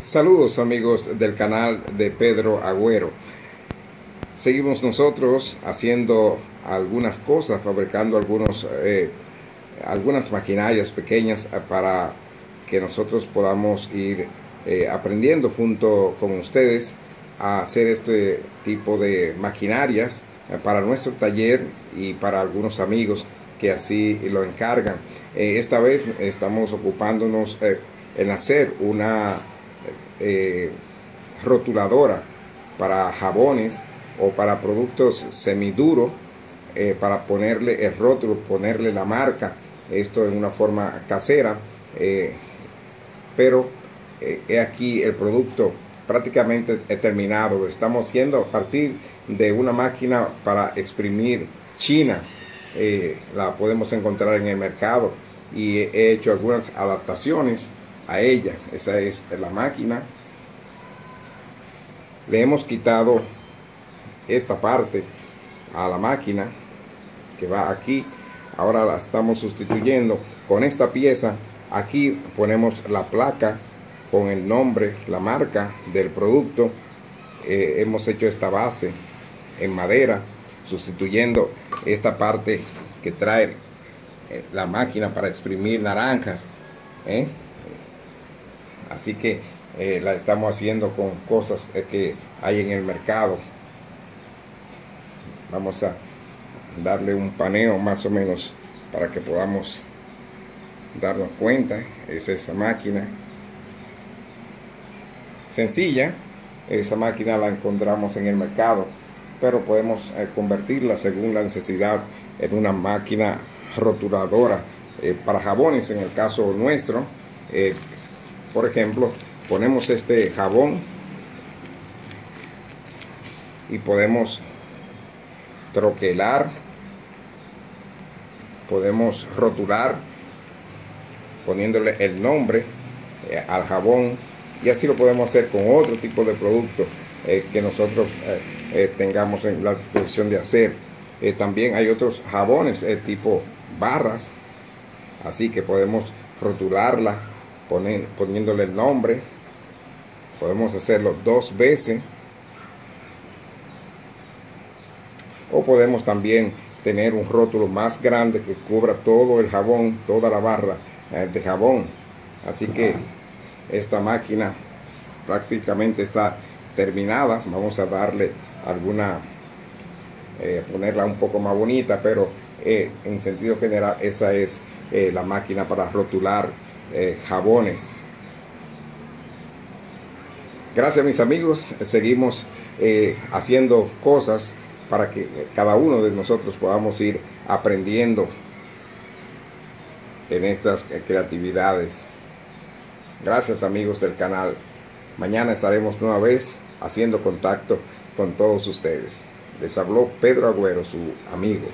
Saludos amigos del canal de Pedro Agüero. Seguimos nosotros haciendo algunas cosas, fabricando algunos, eh, algunas maquinarias pequeñas para que nosotros podamos ir eh, aprendiendo junto con ustedes a hacer este tipo de maquinarias eh, para nuestro taller y para algunos amigos que así lo encargan. esta vez estamos ocupándonos en hacer una eh, rotuladora para jabones o para productos semiduros eh, para ponerle el rótulo, ponerle la marca, esto en una forma casera, eh, pero he aquí el producto prácticamente terminado. estamos haciendo a partir de una máquina para exprimir china, la podemos encontrar en el mercado y he hecho algunas adaptaciones a ella. Esa es la máquina. Le hemos quitado esta parte a la máquina que va aquí. Ahora la estamos sustituyendo con esta pieza. Aquí ponemos la placa con el nombre, la marca del producto. Eh, hemos hecho esta base en madera, sustituyendo esta parte que trae eh, la máquina para exprimir naranjas. ¿eh? Así que eh, la estamos haciendo con cosas eh, que hay en el mercado. Vamos a darle un paneo más o menos para que podamos darnos cuenta. Es esa máquina. Sencilla. Esa máquina la encontramos en el mercado. Pero podemos eh, convertirla según la necesidad en una máquina rotuladora para jabones en el caso nuestro por ejemplo, ponemos este jabón y podemos troquelar, podemos rotular poniéndole el nombre eh, al jabón y así lo podemos hacer con otro tipo de producto eh, que nosotros eh, tengamos en la disposición de hacer. también hay otros jabones tipo barras, así que podemos rotularla poniéndole el nombre. Podemos hacerlo dos veces. O podemos también tener un rótulo más grande que cubra todo el jabón, toda la barra eh, de jabón. Así que esta máquina prácticamente está terminada. Vamos a darle alguna, eh, ponerla un poco más bonita, pero eh, en sentido general esa es la máquina para rotular eh, jabones. Gracias mis amigos, seguimos eh, haciendo cosas para que cada uno de nosotros podamos ir aprendiendo en estas creatividades. Gracias amigos del canal. Mañana estaremos nueva vez haciendo contacto con todos ustedes. Les habló Pedro Agüero, su amigo.